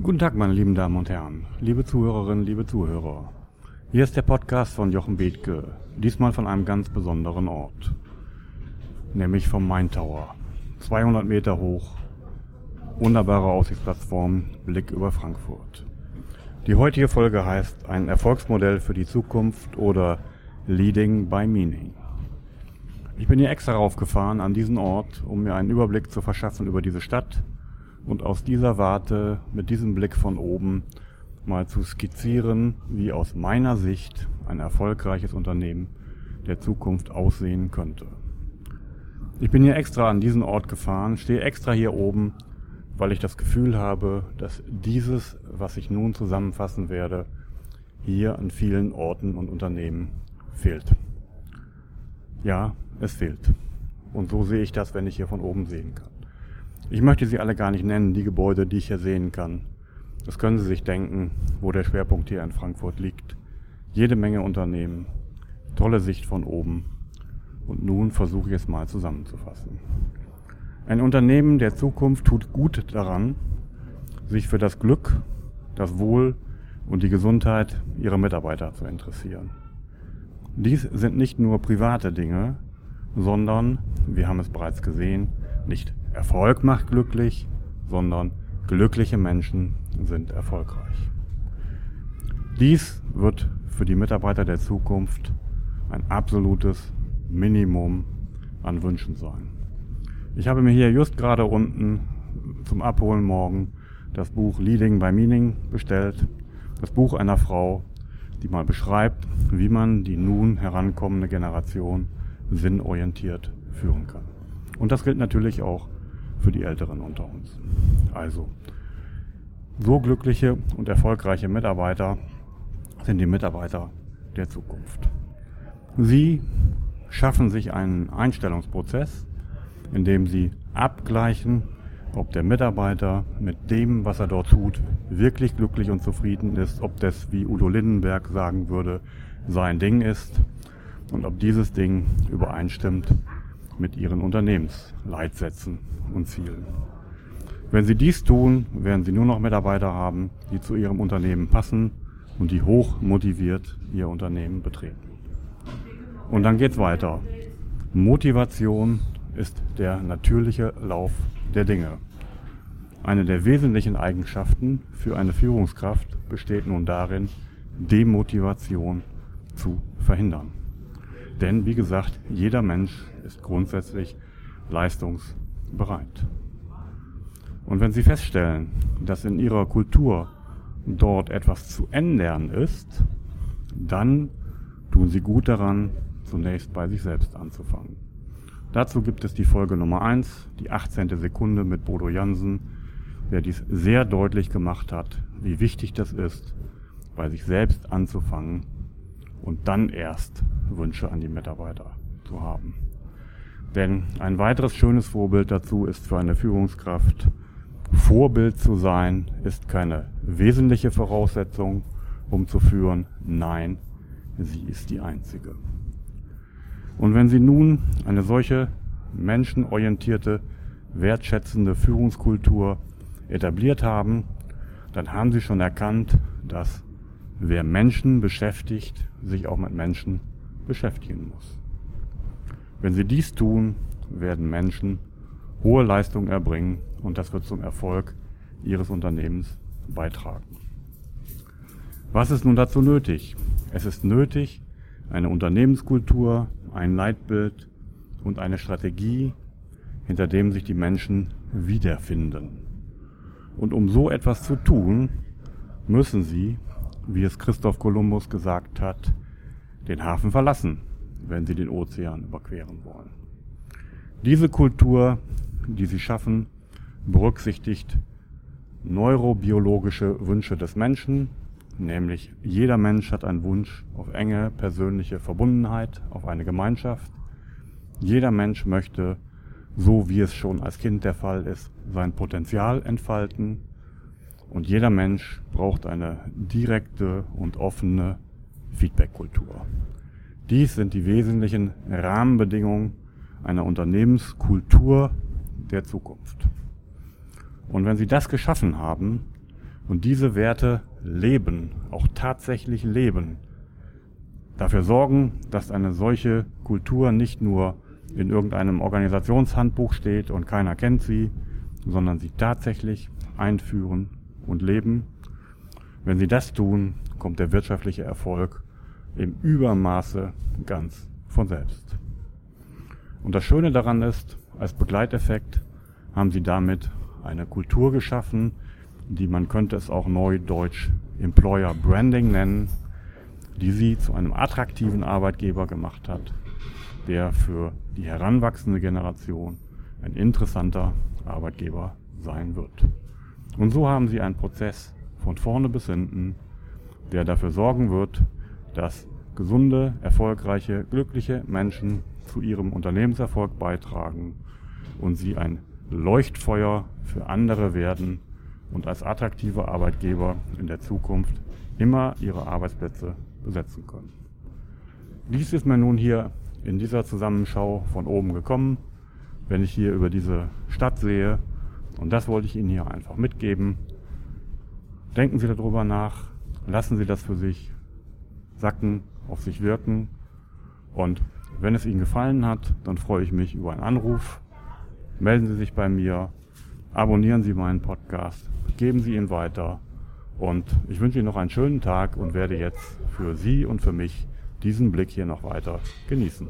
Guten Tag, meine lieben Damen und Herren, liebe Zuhörerinnen, liebe Zuhörer. Hier ist der Podcast von Jochen Bethke, diesmal von einem ganz besonderen Ort, nämlich vom Main Tower. 200 Meter hoch, wunderbare Aussichtsplattform, Blick über Frankfurt. Die heutige Folge heißt ein Erfolgsmodell für die Zukunft oder Leading by Meaning. Ich bin hier extra raufgefahren an diesen Ort, um mir einen Überblick zu verschaffen über diese Stadt, und aus dieser Warte mit diesem Blick von oben mal zu skizzieren, wie aus meiner Sicht ein erfolgreiches Unternehmen der Zukunft aussehen könnte. Ich bin hier extra an diesen Ort gefahren, stehe extra hier oben, weil ich das Gefühl habe, dass dieses, was ich nun zusammenfassen werde, hier an vielen Orten und Unternehmen fehlt. Ja, es fehlt. Und so sehe ich das, wenn ich hier von oben sehen kann. Ich möchte sie alle gar nicht nennen, die Gebäude, die ich hier sehen kann. Das können Sie sich denken, wo der Schwerpunkt hier in Frankfurt liegt. Jede Menge Unternehmen, tolle Sicht von oben. Und nun versuche ich es mal zusammenzufassen. Ein Unternehmen der Zukunft tut gut daran, sich für das Glück, das Wohl und die Gesundheit ihrer Mitarbeiter zu interessieren. Dies sind nicht nur private Dinge, sondern, wir haben es bereits gesehen, nicht Erfolg macht glücklich, sondern glückliche Menschen sind erfolgreich. Dies wird für die Mitarbeiter der Zukunft ein absolutes Minimum an Wünschen sein. Ich habe mir hier just gerade unten zum Abholen morgen das Buch Leading by Meaning bestellt. Das Buch einer Frau, die mal beschreibt, wie man die nun herankommende Generation sinnorientiert führen kann. Und das gilt natürlich auch für die Älteren unter uns. Also, so glückliche und erfolgreiche Mitarbeiter sind die Mitarbeiter der Zukunft. Sie schaffen sich einen Einstellungsprozess, in dem sie abgleichen, ob der Mitarbeiter mit dem, was er dort tut, wirklich glücklich und zufrieden ist, ob das, wie Udo Lindenberg sagen würde, sein Ding ist und ob dieses Ding übereinstimmt mit ihren Unternehmensleitsätzen und Zielen. Wenn Sie dies tun, werden Sie nur noch Mitarbeiter haben, die zu Ihrem Unternehmen passen und die hoch motiviert Ihr Unternehmen betreten. Und dann geht's weiter. Motivation ist der natürliche Lauf der Dinge. Eine der wesentlichen Eigenschaften für eine Führungskraft besteht nun darin, Demotivation zu verhindern. Denn wie gesagt, jeder Mensch ist grundsätzlich leistungsbereit. Und wenn Sie feststellen, dass in Ihrer Kultur dort etwas zu ändern ist, dann tun Sie gut daran, zunächst bei sich selbst anzufangen. Dazu gibt es die Folge Nummer 1, die 18. Sekunde mit Bodo Jansen, der dies sehr deutlich gemacht hat, wie wichtig das ist, bei sich selbst anzufangen und dann erst Wünsche an die Mitarbeiter zu haben. Denn ein weiteres schönes Vorbild dazu ist für eine Führungskraft, Vorbild zu sein, ist keine wesentliche Voraussetzung, um zu führen. Nein, sie ist die einzige. Und wenn Sie nun eine solche menschenorientierte, wertschätzende Führungskultur etabliert haben, dann haben Sie schon erkannt, dass wer Menschen beschäftigt, sich auch mit Menschen beschäftigen muss. Wenn sie dies tun, werden Menschen hohe Leistungen erbringen und das wird zum Erfolg ihres Unternehmens beitragen. Was ist nun dazu nötig? Es ist nötig, eine Unternehmenskultur, ein Leitbild und eine Strategie, hinter dem sich die Menschen wiederfinden. Und um so etwas zu tun, müssen sie wie es Christoph Kolumbus gesagt hat, den Hafen verlassen, wenn sie den Ozean überqueren wollen. Diese Kultur, die sie schaffen, berücksichtigt neurobiologische Wünsche des Menschen, nämlich jeder Mensch hat einen Wunsch auf enge persönliche Verbundenheit, auf eine Gemeinschaft. Jeder Mensch möchte, so wie es schon als Kind der Fall ist, sein Potenzial entfalten und jeder Mensch braucht eine direkte und offene Feedback-Kultur. Dies sind die wesentlichen Rahmenbedingungen einer Unternehmenskultur der Zukunft. Und wenn Sie das geschaffen haben, und diese Werte leben, auch tatsächlich leben. Dafür sorgen, dass eine solche Kultur nicht nur in irgendeinem Organisationshandbuch steht und keiner kennt sie, sondern sie tatsächlich einführen und leben. Wenn sie das tun, kommt der wirtschaftliche Erfolg im Übermaße ganz von selbst. Und das Schöne daran ist, als Begleiteffekt haben sie damit eine Kultur geschaffen, die man könnte es auch neudeutsch Employer Branding nennen, die sie zu einem attraktiven Arbeitgeber gemacht hat, der für die heranwachsende Generation ein interessanter Arbeitgeber sein wird. Und so haben sie einen Prozess von vorne bis hinten, der dafür sorgen wird, dass gesunde, erfolgreiche, glückliche Menschen zu ihrem Unternehmenserfolg beitragen und sie ein Leuchtfeuer für andere werden und als attraktive Arbeitgeber in der Zukunft immer ihre Arbeitsplätze besetzen können. Dies ist mir nun hier in dieser Zusammenschau von oben gekommen, wenn ich hier über diese Stadt sehe. Und das wollte ich Ihnen hier einfach mitgeben. Denken Sie darüber nach, lassen Sie das für sich sacken, auf sich wirken. Und wenn es Ihnen gefallen hat, dann freue ich mich über einen Anruf. Melden Sie sich bei mir, abonnieren Sie meinen Podcast, geben Sie ihn weiter. Und ich wünsche Ihnen noch einen schönen Tag und werde jetzt für Sie und für mich diesen Blick hier noch weiter genießen.